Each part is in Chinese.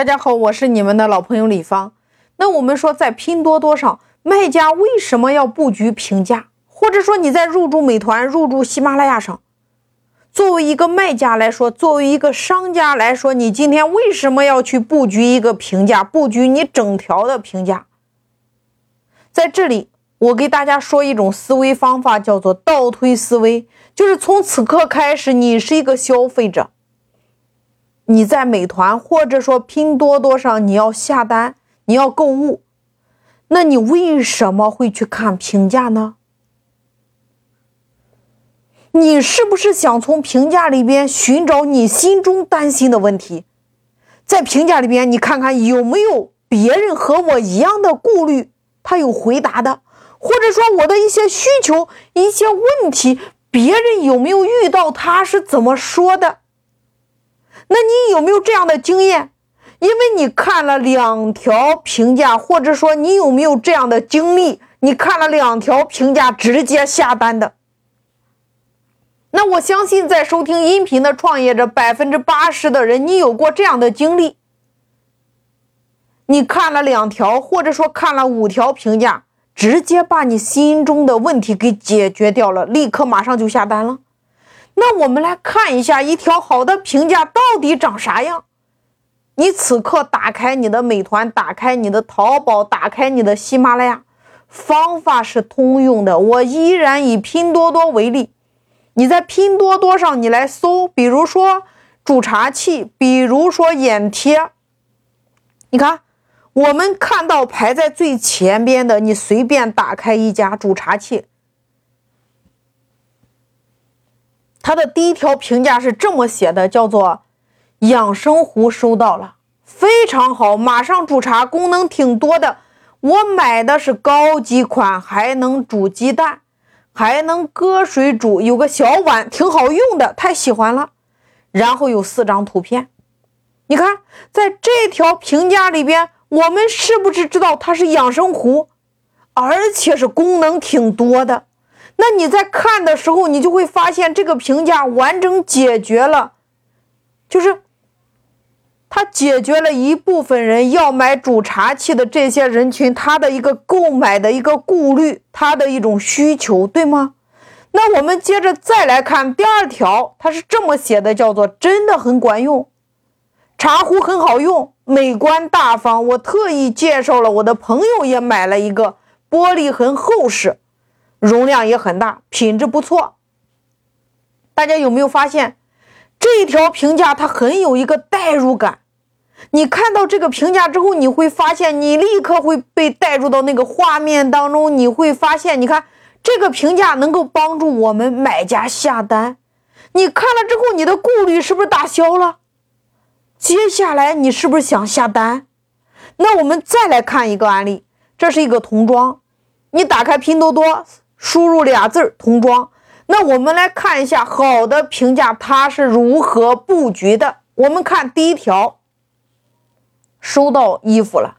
大家好，我是你们的老朋友李芳。那我们说，在拼多多上，卖家为什么要布局评价？或者说你在入驻美团、入驻喜马拉雅上，作为一个卖家来说，作为一个商家来说，你今天为什么要去布局一个评价？布局你整条的评价？在这里，我给大家说一种思维方法，叫做倒推思维，就是从此刻开始，你是一个消费者。你在美团或者说拼多多上，你要下单，你要购物，那你为什么会去看评价呢？你是不是想从评价里边寻找你心中担心的问题？在评价里边，你看看有没有别人和我一样的顾虑，他有回答的，或者说我的一些需求、一些问题，别人有没有遇到，他是怎么说的？那你有没有这样的经验？因为你看了两条评价，或者说你有没有这样的经历？你看了两条评价直接下单的？那我相信在收听音频的创业者，百分之八十的人，你有过这样的经历。你看了两条，或者说看了五条评价，直接把你心中的问题给解决掉了，立刻马上就下单了。那我们来看一下一条好的评价到底长啥样。你此刻打开你的美团，打开你的淘宝，打开你的喜马拉雅，方法是通用的。我依然以拼多多为例，你在拼多多上你来搜，比如说煮茶器，比如说眼贴，你看我们看到排在最前边的，你随便打开一家煮茶器。他的第一条评价是这么写的，叫做“养生壶收到了，非常好，马上煮茶，功能挺多的。我买的是高级款，还能煮鸡蛋，还能搁水煮，有个小碗，挺好用的，太喜欢了。然后有四张图片，你看，在这条评价里边，我们是不是知道它是养生壶，而且是功能挺多的？那你在看的时候，你就会发现这个评价完整解决了，就是它解决了一部分人要买煮茶器的这些人群他的一个购买的一个顾虑，他的一种需求，对吗？那我们接着再来看第二条，它是这么写的，叫做真的很管用，茶壶很好用，美观大方。我特意介绍了我的朋友也买了一个，玻璃很厚实。容量也很大，品质不错。大家有没有发现这一条评价它很有一个代入感？你看到这个评价之后，你会发现你立刻会被带入到那个画面当中。你会发现，你看这个评价能够帮助我们买家下单。你看了之后，你的顾虑是不是打消了？接下来你是不是想下单？那我们再来看一个案例，这是一个童装，你打开拼多多。输入俩字童装，那我们来看一下好的评价它是如何布局的。我们看第一条，收到衣服了，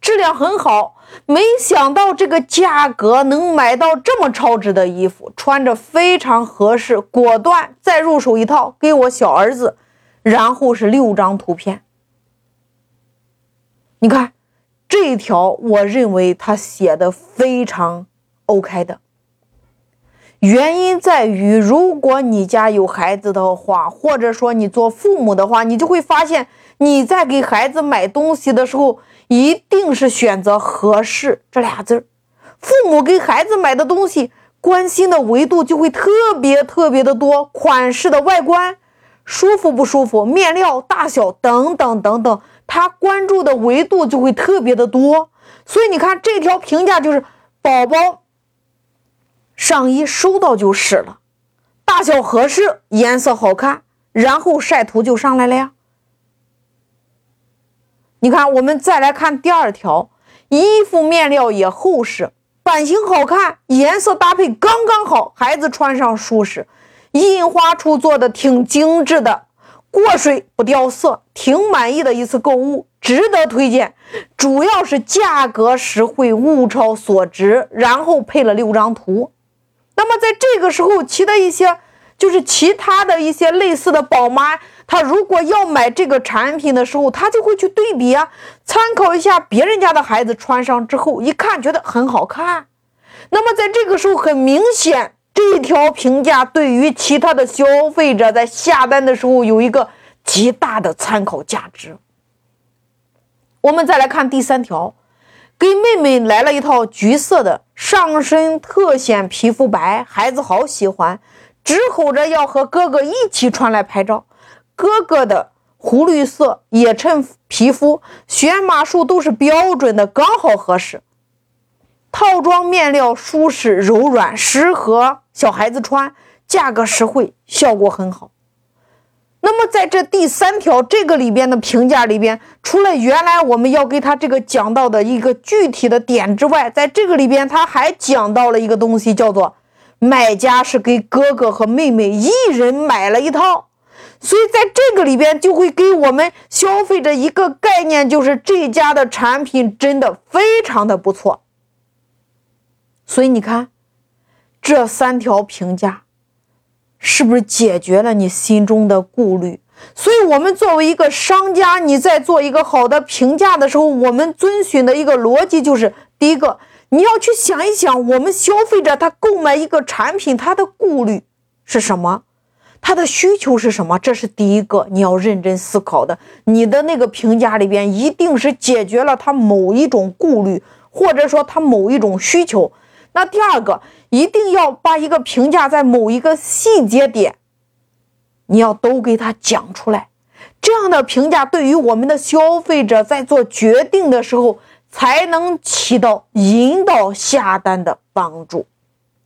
质量很好，没想到这个价格能买到这么超值的衣服，穿着非常合适，果断再入手一套给我小儿子。然后是六张图片，你看这一条，我认为他写的非常 OK 的。原因在于，如果你家有孩子的话，或者说你做父母的话，你就会发现你在给孩子买东西的时候，一定是选择合适这俩字儿。父母给孩子买的东西，关心的维度就会特别特别的多，款式的外观舒服不舒服，面料大小等等等等，他关注的维度就会特别的多。所以你看这条评价就是宝宝。上衣收到就是了，大小合适，颜色好看，然后晒图就上来了呀。你看，我们再来看第二条，衣服面料也厚实，版型好看，颜色搭配刚刚好，孩子穿上舒适，印花处做的挺精致的，过水不掉色，挺满意的一次购物，值得推荐。主要是价格实惠，物超所值，然后配了六张图。那么在这个时候，其他一些就是其他的一些类似的宝妈，她如果要买这个产品的时候，她就会去对比啊，参考一下别人家的孩子穿上之后，一看觉得很好看。那么在这个时候，很明显，这条评价对于其他的消费者在下单的时候有一个极大的参考价值。我们再来看第三条，给妹妹来了一套橘色的上身，特显皮肤白，孩子好喜欢，直吼着要和哥哥一起穿来拍照。哥哥的湖绿色也衬皮肤，选码数都是标准的，刚好合适。套装面料舒适柔软，适合小孩子穿，价格实惠，效果很好。那么在这第三条这个里边的评价里边，除了原来我们要给他这个讲到的一个具体的点之外，在这个里边他还讲到了一个东西，叫做买家是给哥哥和妹妹一人买了一套，所以在这个里边就会给我们消费者一个概念，就是这家的产品真的非常的不错。所以你看，这三条评价是不是解决了你心中的顾虑？所以，我们作为一个商家，你在做一个好的评价的时候，我们遵循的一个逻辑就是：第一个，你要去想一想，我们消费者他购买一个产品，他的顾虑是什么，他的需求是什么？这是第一个你要认真思考的。你的那个评价里边，一定是解决了他某一种顾虑，或者说他某一种需求。那第二个，一定要把一个评价在某一个细节点，你要都给他讲出来，这样的评价对于我们的消费者在做决定的时候，才能起到引导下单的帮助。